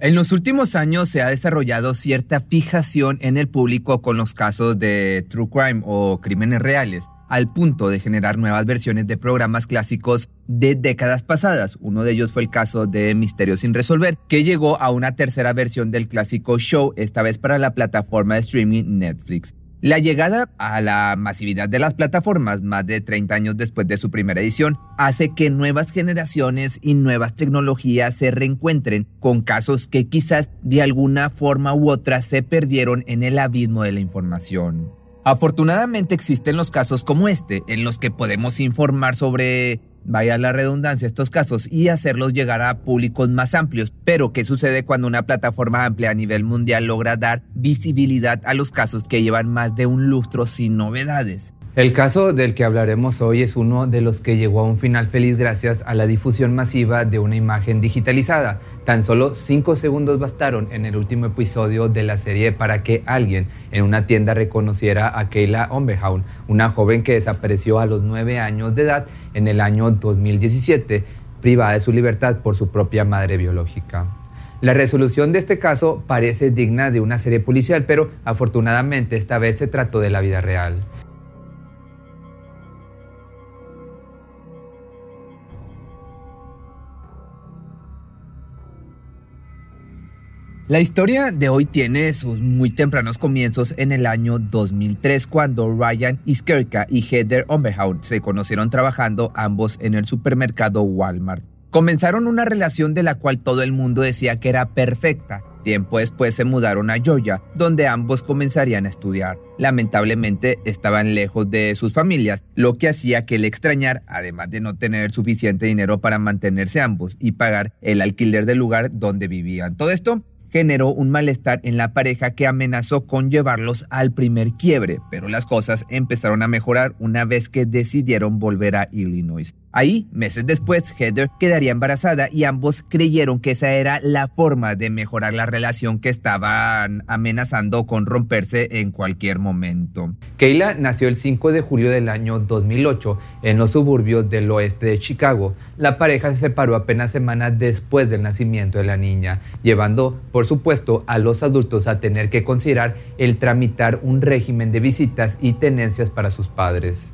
En los últimos años se ha desarrollado cierta fijación en el público con los casos de true crime o crímenes reales al punto de generar nuevas versiones de programas clásicos de décadas pasadas. Uno de ellos fue el caso de Misterio sin resolver, que llegó a una tercera versión del clásico show, esta vez para la plataforma de streaming Netflix. La llegada a la masividad de las plataformas más de 30 años después de su primera edición hace que nuevas generaciones y nuevas tecnologías se reencuentren con casos que quizás de alguna forma u otra se perdieron en el abismo de la información. Afortunadamente existen los casos como este, en los que podemos informar sobre, vaya la redundancia, estos casos y hacerlos llegar a públicos más amplios. Pero, ¿qué sucede cuando una plataforma amplia a nivel mundial logra dar visibilidad a los casos que llevan más de un lustro sin novedades? El caso del que hablaremos hoy es uno de los que llegó a un final feliz gracias a la difusión masiva de una imagen digitalizada. Tan solo cinco segundos bastaron en el último episodio de la serie para que alguien en una tienda reconociera a Kayla Ombehound, una joven que desapareció a los nueve años de edad en el año 2017, privada de su libertad por su propia madre biológica. La resolución de este caso parece digna de una serie policial, pero afortunadamente esta vez se trató de la vida real. La historia de hoy tiene sus muy tempranos comienzos en el año 2003 cuando Ryan Iskerka y Heather Omberhound se conocieron trabajando ambos en el supermercado Walmart. Comenzaron una relación de la cual todo el mundo decía que era perfecta. Tiempo después se mudaron a Georgia, donde ambos comenzarían a estudiar. Lamentablemente estaban lejos de sus familias, lo que hacía que el extrañar, además de no tener suficiente dinero para mantenerse ambos y pagar el alquiler del lugar donde vivían. Todo esto generó un malestar en la pareja que amenazó con llevarlos al primer quiebre, pero las cosas empezaron a mejorar una vez que decidieron volver a Illinois. Ahí, meses después, Heather quedaría embarazada y ambos creyeron que esa era la forma de mejorar la relación que estaban amenazando con romperse en cualquier momento. Kayla nació el 5 de julio del año 2008 en los suburbios del oeste de Chicago. La pareja se separó apenas semanas después del nacimiento de la niña, llevando, por supuesto, a los adultos a tener que considerar el tramitar un régimen de visitas y tenencias para sus padres.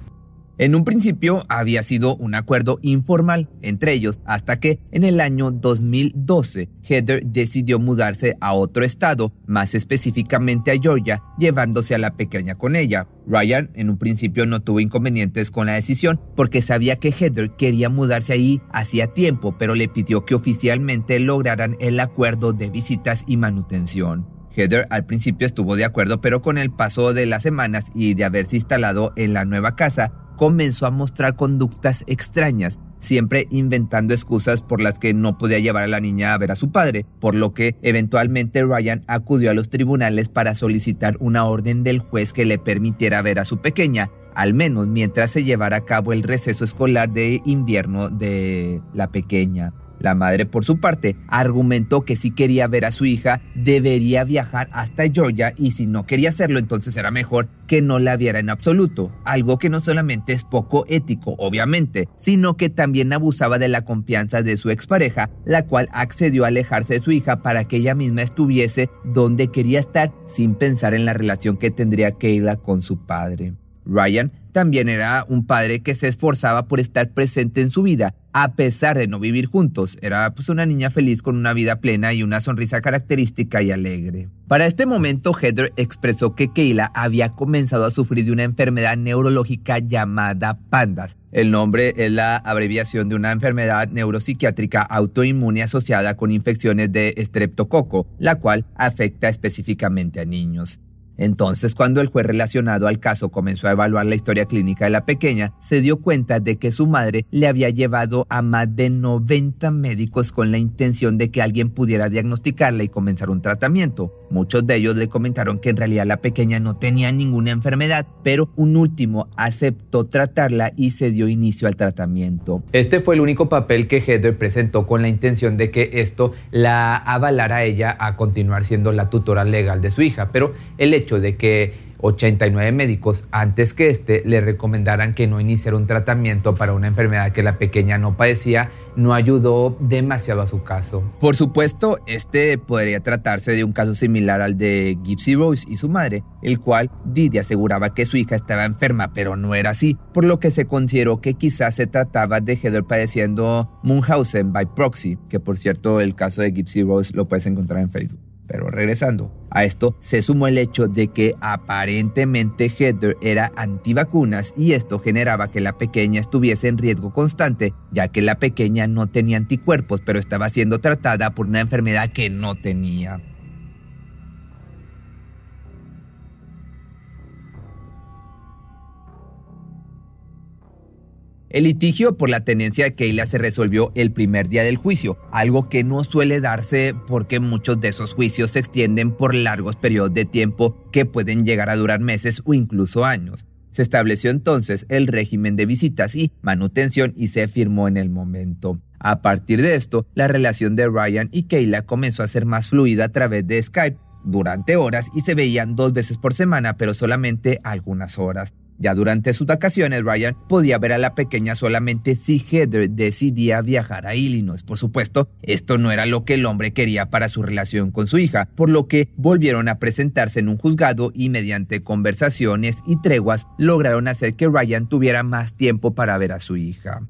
En un principio había sido un acuerdo informal entre ellos hasta que en el año 2012 Heather decidió mudarse a otro estado, más específicamente a Georgia, llevándose a la pequeña con ella. Ryan en un principio no tuvo inconvenientes con la decisión porque sabía que Heather quería mudarse ahí hacía tiempo, pero le pidió que oficialmente lograran el acuerdo de visitas y manutención. Heather al principio estuvo de acuerdo, pero con el paso de las semanas y de haberse instalado en la nueva casa, comenzó a mostrar conductas extrañas, siempre inventando excusas por las que no podía llevar a la niña a ver a su padre, por lo que eventualmente Ryan acudió a los tribunales para solicitar una orden del juez que le permitiera ver a su pequeña, al menos mientras se llevara a cabo el receso escolar de invierno de la pequeña. La madre, por su parte, argumentó que si quería ver a su hija, debería viajar hasta Georgia y si no quería hacerlo, entonces era mejor que no la viera en absoluto, algo que no solamente es poco ético, obviamente, sino que también abusaba de la confianza de su expareja, la cual accedió a alejarse de su hija para que ella misma estuviese donde quería estar sin pensar en la relación que tendría Kayla con su padre. Ryan también era un padre que se esforzaba por estar presente en su vida, a pesar de no vivir juntos. Era pues una niña feliz con una vida plena y una sonrisa característica y alegre. Para este momento, Heather expresó que Kayla había comenzado a sufrir de una enfermedad neurológica llamada PANDAS. El nombre es la abreviación de una enfermedad neuropsiquiátrica autoinmune asociada con infecciones de estreptococo, la cual afecta específicamente a niños. Entonces, cuando el juez relacionado al caso comenzó a evaluar la historia clínica de la pequeña, se dio cuenta de que su madre le había llevado a más de 90 médicos con la intención de que alguien pudiera diagnosticarla y comenzar un tratamiento. Muchos de ellos le comentaron que en realidad la pequeña no tenía ninguna enfermedad, pero un último aceptó tratarla y se dio inicio al tratamiento. Este fue el único papel que Heather presentó con la intención de que esto la avalara a ella a continuar siendo la tutora legal de su hija, pero el de que 89 médicos antes que este le recomendaran que no iniciara un tratamiento para una enfermedad que la pequeña no padecía no ayudó demasiado a su caso. Por supuesto, este podría tratarse de un caso similar al de Gypsy Rose y su madre, el cual Didi aseguraba que su hija estaba enferma, pero no era así, por lo que se consideró que quizás se trataba de Heather padeciendo Munchausen by proxy, que por cierto el caso de Gypsy Rose lo puedes encontrar en Facebook. Pero regresando, a esto se sumó el hecho de que aparentemente Heather era antivacunas y esto generaba que la pequeña estuviese en riesgo constante, ya que la pequeña no tenía anticuerpos, pero estaba siendo tratada por una enfermedad que no tenía. El litigio por la tenencia de Keila se resolvió el primer día del juicio, algo que no suele darse porque muchos de esos juicios se extienden por largos periodos de tiempo que pueden llegar a durar meses o incluso años. Se estableció entonces el régimen de visitas y manutención y se firmó en el momento. A partir de esto, la relación de Ryan y Keila comenzó a ser más fluida a través de Skype durante horas y se veían dos veces por semana, pero solamente algunas horas. Ya durante sus vacaciones, Ryan podía ver a la pequeña solamente si Heather decidía viajar a Illinois. Por supuesto, esto no era lo que el hombre quería para su relación con su hija, por lo que volvieron a presentarse en un juzgado y mediante conversaciones y treguas lograron hacer que Ryan tuviera más tiempo para ver a su hija.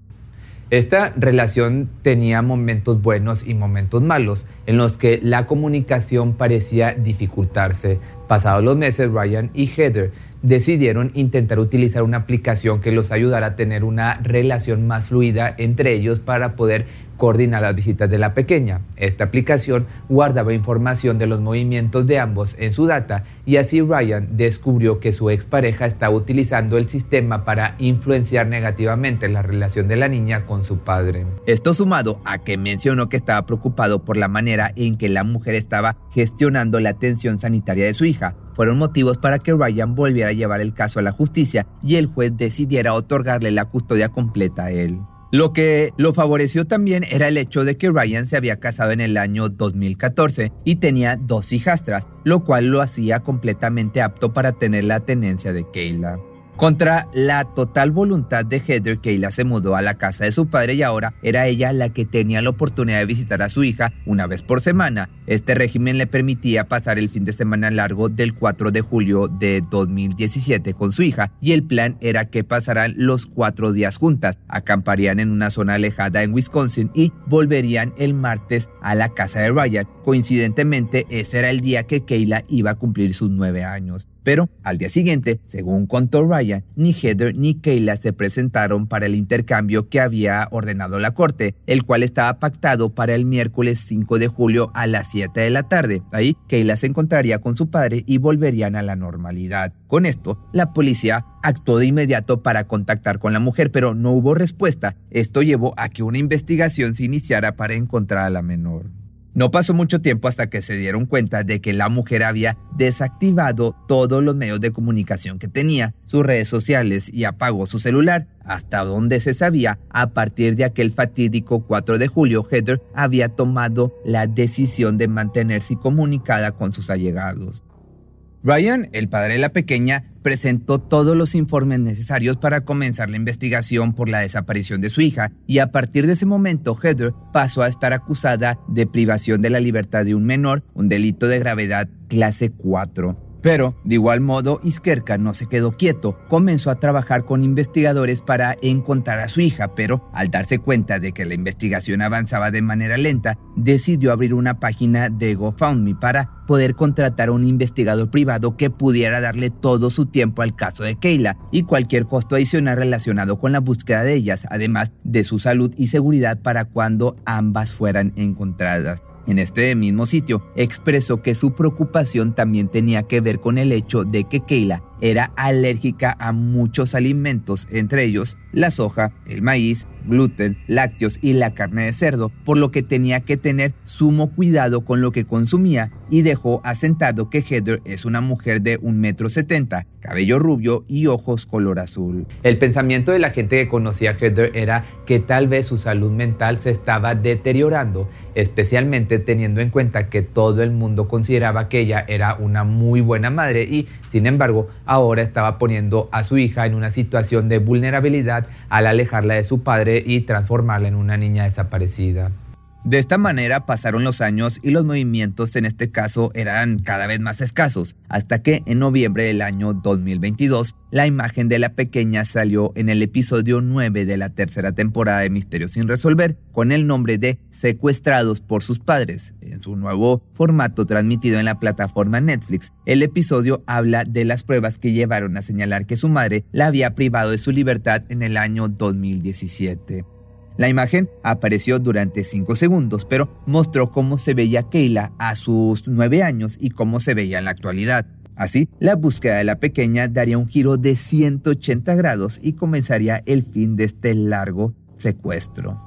Esta relación tenía momentos buenos y momentos malos, en los que la comunicación parecía dificultarse. Pasados los meses, Ryan y Heather decidieron intentar utilizar una aplicación que los ayudara a tener una relación más fluida entre ellos para poder coordinar las visitas de la pequeña. Esta aplicación guardaba información de los movimientos de ambos en su data y así Ryan descubrió que su expareja estaba utilizando el sistema para influenciar negativamente la relación de la niña con su padre. Esto sumado a que mencionó que estaba preocupado por la manera en que la mujer estaba gestionando la atención sanitaria de su hija, fueron motivos para que Ryan volviera a llevar el caso a la justicia y el juez decidiera otorgarle la custodia completa a él. Lo que lo favoreció también era el hecho de que Ryan se había casado en el año 2014 y tenía dos hijastras, lo cual lo hacía completamente apto para tener la tenencia de Kayla. Contra la total voluntad de Heather, Kayla se mudó a la casa de su padre y ahora era ella la que tenía la oportunidad de visitar a su hija una vez por semana. Este régimen le permitía pasar el fin de semana largo del 4 de julio de 2017 con su hija y el plan era que pasaran los cuatro días juntas, acamparían en una zona alejada en Wisconsin y volverían el martes a la casa de Ryan. Coincidentemente, ese era el día que Kayla iba a cumplir sus nueve años. Pero al día siguiente, según contó Ryan, ni Heather ni Kayla se presentaron para el intercambio que había ordenado la corte, el cual estaba pactado para el miércoles 5 de julio a las 7 de la tarde. Ahí, Kayla se encontraría con su padre y volverían a la normalidad. Con esto, la policía actuó de inmediato para contactar con la mujer, pero no hubo respuesta. Esto llevó a que una investigación se iniciara para encontrar a la menor. No pasó mucho tiempo hasta que se dieron cuenta de que la mujer había desactivado todos los medios de comunicación que tenía, sus redes sociales y apagó su celular. Hasta donde se sabía, a partir de aquel fatídico 4 de julio, Heather había tomado la decisión de mantenerse comunicada con sus allegados. Ryan, el padre de la pequeña, presentó todos los informes necesarios para comenzar la investigación por la desaparición de su hija y a partir de ese momento Heather pasó a estar acusada de privación de la libertad de un menor, un delito de gravedad clase 4. Pero, de igual modo, Iskerka no se quedó quieto, comenzó a trabajar con investigadores para encontrar a su hija, pero al darse cuenta de que la investigación avanzaba de manera lenta, decidió abrir una página de GoFundMe para poder contratar a un investigador privado que pudiera darle todo su tiempo al caso de Keila y cualquier costo adicional relacionado con la búsqueda de ellas, además de su salud y seguridad para cuando ambas fueran encontradas. En este mismo sitio expresó que su preocupación también tenía que ver con el hecho de que Keila era alérgica a muchos alimentos, entre ellos la soja, el maíz, gluten, lácteos y la carne de cerdo, por lo que tenía que tener sumo cuidado con lo que consumía y dejó asentado que Heather es una mujer de 1,70 m, cabello rubio y ojos color azul. El pensamiento de la gente que conocía a Heather era que tal vez su salud mental se estaba deteriorando, especialmente teniendo en cuenta que todo el mundo consideraba que ella era una muy buena madre y, sin embargo, ahora estaba poniendo a su hija en una situación de vulnerabilidad al alejarla de su padre y transformarla en una niña desaparecida. De esta manera pasaron los años y los movimientos en este caso eran cada vez más escasos, hasta que en noviembre del año 2022 la imagen de la pequeña salió en el episodio 9 de la tercera temporada de Misterios sin resolver, con el nombre de Secuestrados por sus padres. En su nuevo formato transmitido en la plataforma Netflix, el episodio habla de las pruebas que llevaron a señalar que su madre la había privado de su libertad en el año 2017. La imagen apareció durante 5 segundos, pero mostró cómo se veía Keila a sus 9 años y cómo se veía en la actualidad. Así, la búsqueda de la pequeña daría un giro de 180 grados y comenzaría el fin de este largo secuestro.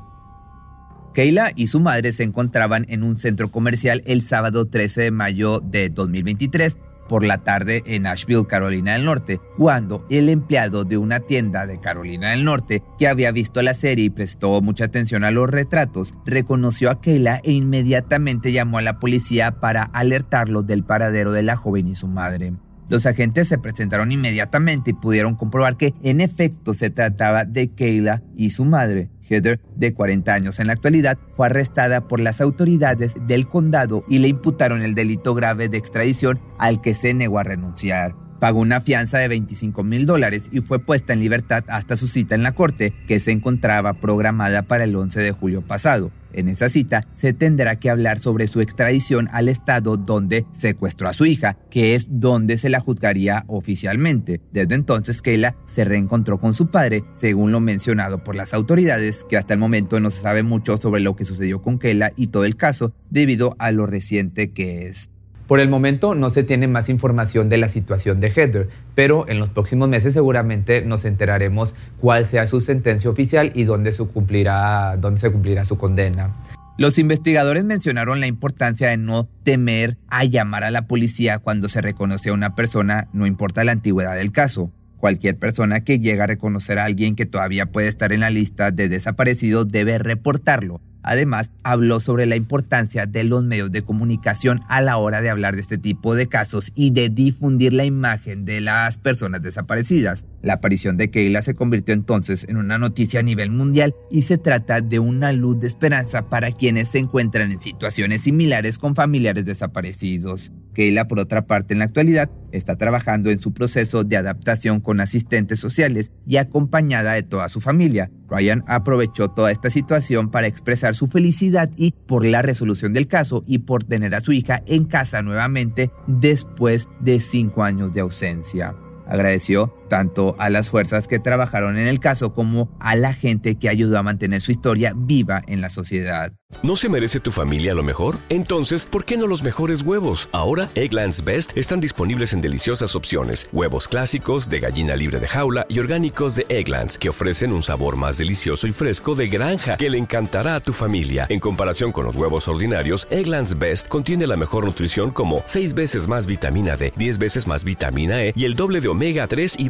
Keila y su madre se encontraban en un centro comercial el sábado 13 de mayo de 2023 por la tarde en Asheville, Carolina del Norte, cuando el empleado de una tienda de Carolina del Norte, que había visto la serie y prestó mucha atención a los retratos, reconoció a Keila e inmediatamente llamó a la policía para alertarlo del paradero de la joven y su madre. Los agentes se presentaron inmediatamente y pudieron comprobar que en efecto se trataba de Keila y su madre. Heather, de 40 años en la actualidad, fue arrestada por las autoridades del condado y le imputaron el delito grave de extradición al que se negó a renunciar. Pagó una fianza de 25 mil dólares y fue puesta en libertad hasta su cita en la corte, que se encontraba programada para el 11 de julio pasado. En esa cita se tendrá que hablar sobre su extradición al estado donde secuestró a su hija, que es donde se la juzgaría oficialmente. Desde entonces, Kayla se reencontró con su padre, según lo mencionado por las autoridades, que hasta el momento no se sabe mucho sobre lo que sucedió con Kayla y todo el caso, debido a lo reciente que es. Por el momento no se tiene más información de la situación de Heather, pero en los próximos meses seguramente nos enteraremos cuál sea su sentencia oficial y dónde se cumplirá, dónde se cumplirá su condena. Los investigadores mencionaron la importancia de no temer a llamar a la policía cuando se reconoce a una persona, no importa la antigüedad del caso. Cualquier persona que llegue a reconocer a alguien que todavía puede estar en la lista de desaparecidos debe reportarlo Además, habló sobre la importancia de los medios de comunicación a la hora de hablar de este tipo de casos y de difundir la imagen de las personas desaparecidas. La aparición de Keila se convirtió entonces en una noticia a nivel mundial y se trata de una luz de esperanza para quienes se encuentran en situaciones similares con familiares desaparecidos. Keila, por otra parte, en la actualidad está trabajando en su proceso de adaptación con asistentes sociales y acompañada de toda su familia. Ryan aprovechó toda esta situación para expresar su felicidad y por la resolución del caso y por tener a su hija en casa nuevamente después de cinco años de ausencia. Agradeció tanto a las fuerzas que trabajaron en el caso como a la gente que ayudó a mantener su historia viva en la sociedad. ¿No se merece tu familia lo mejor? Entonces, ¿por qué no los mejores huevos? Ahora, Egglands Best están disponibles en deliciosas opciones. Huevos clásicos, de gallina libre de jaula y orgánicos de Egglands, que ofrecen un sabor más delicioso y fresco de granja que le encantará a tu familia. En comparación con los huevos ordinarios, Egglands Best contiene la mejor nutrición como 6 veces más vitamina D, 10 veces más vitamina E y el doble de omega 3 y